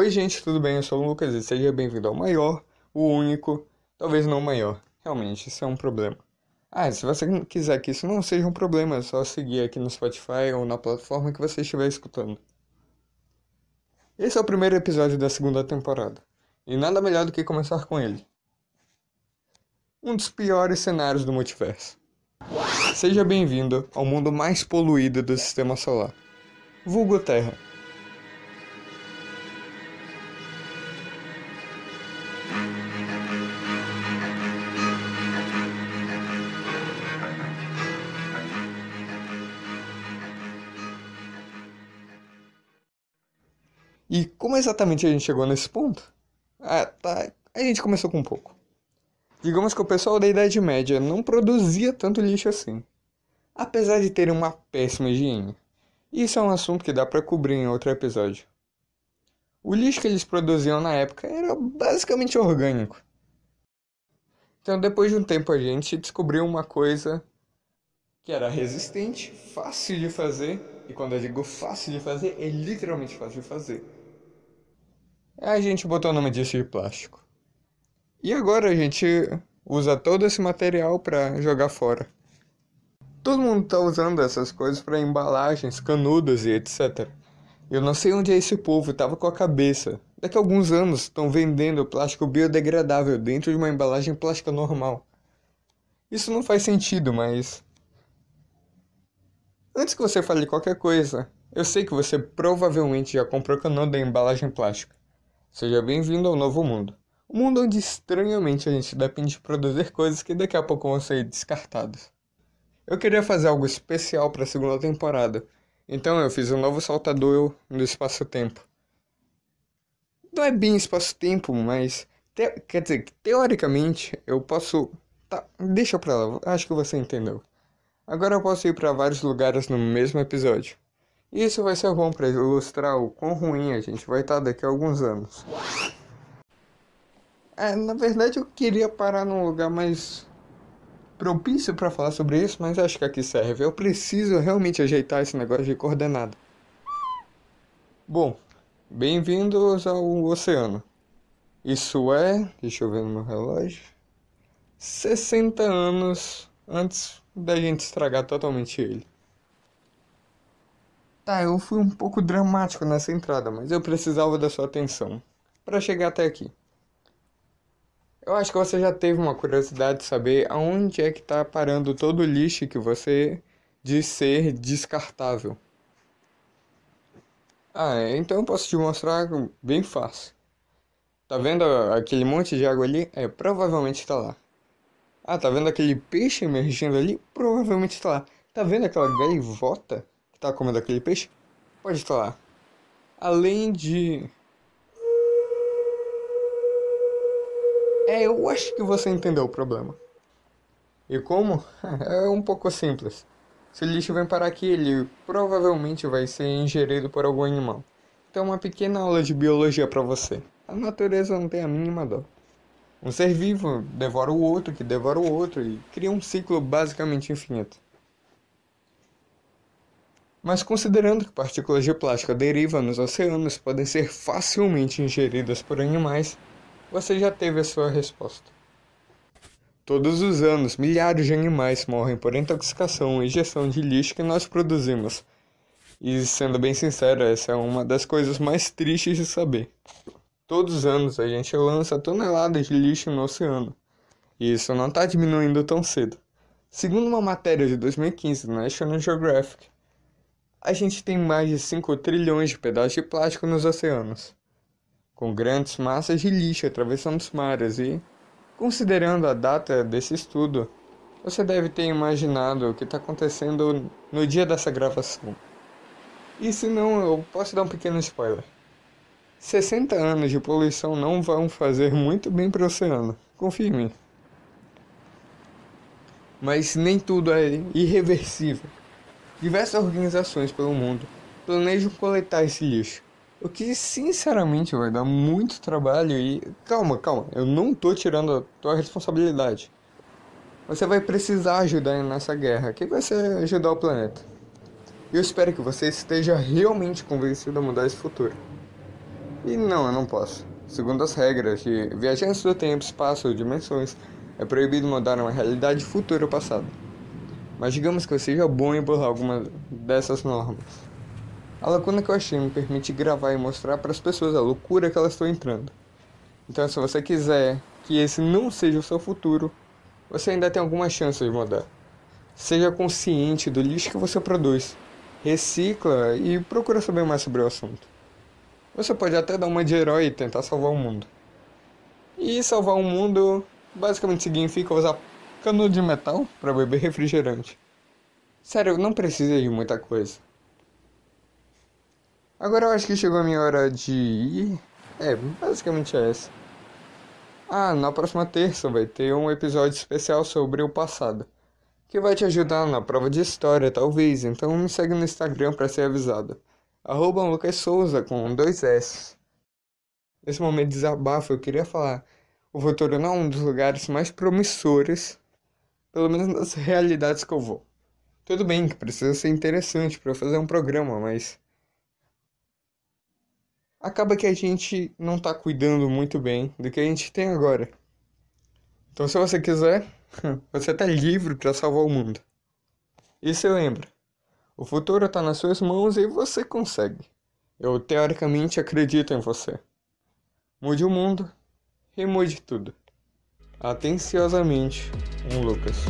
Oi, gente, tudo bem? Eu sou o Lucas e seja bem-vindo ao maior, o único, talvez não o maior. Realmente, isso é um problema. Ah, se você quiser que isso não seja um problema, é só seguir aqui no Spotify ou na plataforma que você estiver escutando. Esse é o primeiro episódio da segunda temporada, e nada melhor do que começar com ele. Um dos piores cenários do multiverso. Seja bem-vindo ao mundo mais poluído do sistema solar, vulgo Terra. E como exatamente a gente chegou nesse ponto? Ah, tá. A gente começou com um pouco. Digamos que o pessoal da Idade Média não produzia tanto lixo assim, apesar de terem uma péssima higiene. Isso é um assunto que dá para cobrir em outro episódio. O lixo que eles produziam na época era basicamente orgânico. Então, depois de um tempo, a gente descobriu uma coisa que era resistente, fácil de fazer, e quando eu digo fácil de fazer, é literalmente fácil de fazer a gente botou o nome disso de plástico. E agora a gente usa todo esse material para jogar fora. Todo mundo está usando essas coisas para embalagens, canudos e etc. Eu não sei onde é esse povo estava com a cabeça. Daqui a alguns anos estão vendendo plástico biodegradável dentro de uma embalagem plástica normal. Isso não faz sentido, mas. Antes que você fale qualquer coisa, eu sei que você provavelmente já comprou canudo em embalagem plástica. Seja bem-vindo ao novo mundo. Um mundo onde estranhamente a gente depende de produzir coisas que daqui a pouco vão ser descartadas. Eu queria fazer algo especial para a segunda temporada, então eu fiz um novo saltador no espaço-tempo. Não é bem espaço-tempo, mas quer dizer, teoricamente eu posso. Tá, deixa pra lá, acho que você entendeu. Agora eu posso ir para vários lugares no mesmo episódio. Isso vai ser bom para ilustrar o quão ruim a gente vai estar tá daqui a alguns anos. É, na verdade eu queria parar num lugar mais propício para falar sobre isso, mas acho que aqui serve. Eu preciso realmente ajeitar esse negócio de coordenada. Bom, bem-vindos ao oceano. Isso é, deixa eu ver no meu relógio, 60 anos antes da gente estragar totalmente ele. Tá, eu fui um pouco dramático nessa entrada, mas eu precisava da sua atenção para chegar até aqui. Eu acho que você já teve uma curiosidade de saber aonde é que está parando todo o lixo que você diz ser descartável. Ah, então eu posso te mostrar bem fácil. Tá vendo aquele monte de água ali? É, provavelmente está lá. Ah, tá vendo aquele peixe emergindo ali? Provavelmente está lá. Tá vendo aquela gaivota? Tá comendo aquele peixe, pode lá. Além de. É, eu acho que você entendeu o problema. E como? É um pouco simples. Se o lixo vem parar aqui, ele provavelmente vai ser ingerido por algum animal. Então, uma pequena aula de biologia para você. A natureza não tem a mínima dó. Um ser vivo devora o outro, que devora o outro, e cria um ciclo basicamente infinito. Mas considerando que partículas de plástico derivam nos oceanos podem ser facilmente ingeridas por animais, você já teve a sua resposta. Todos os anos, milhares de animais morrem por intoxicação e ingestão de lixo que nós produzimos. E sendo bem sincero, essa é uma das coisas mais tristes de saber. Todos os anos a gente lança toneladas de lixo no oceano. E isso não está diminuindo tão cedo. Segundo uma matéria de 2015 do National Geographic, a gente tem mais de 5 trilhões de pedaços de plástico nos oceanos, com grandes massas de lixo atravessando os mares e, considerando a data desse estudo, você deve ter imaginado o que está acontecendo no dia dessa gravação. E se não, eu posso dar um pequeno spoiler. 60 anos de poluição não vão fazer muito bem para o oceano, confie em mim. Mas nem tudo é irreversível. Diversas organizações pelo mundo planejam coletar esse lixo, o que sinceramente vai dar muito trabalho e calma, calma, eu não tô tirando a tua responsabilidade. Você vai precisar ajudar nessa guerra, que vai ser ajudar o planeta. Eu espero que você esteja realmente convencido a mudar esse futuro. E não, eu não posso. Segundo as regras de viajantes do tempo, espaço ou dimensões, é proibido mudar uma realidade futura ou passada. Mas digamos que eu seja bom em burlar alguma dessas normas. A lacuna que eu achei me permite gravar e mostrar para as pessoas a loucura que elas estão entrando. Então, se você quiser que esse não seja o seu futuro, você ainda tem alguma chance de mudar. Seja consciente do lixo que você produz, recicla e procura saber mais sobre o assunto. Você pode até dar uma de herói e tentar salvar o mundo. E salvar o mundo basicamente significa usar cano de metal para beber refrigerante. Sério, não precisa de muita coisa. Agora eu acho que chegou a minha hora de ir. É, basicamente é essa. Ah, na próxima terça vai ter um episódio especial sobre o passado. Que vai te ajudar na prova de história, talvez. Então me segue no Instagram para ser avisado. Arroba Lucas Souza com dois S. Nesse momento de desabafo eu queria falar. O futuro não é um dos lugares mais promissores, pelo menos nas realidades que eu vou. Tudo bem que precisa ser interessante para fazer um programa, mas acaba que a gente não está cuidando muito bem do que a gente tem agora. Então, se você quiser, você está livre para salvar o mundo. E se lembra, o futuro está nas suas mãos e você consegue. Eu teoricamente acredito em você. Mude o mundo e mude tudo. Atenciosamente, um Lucas.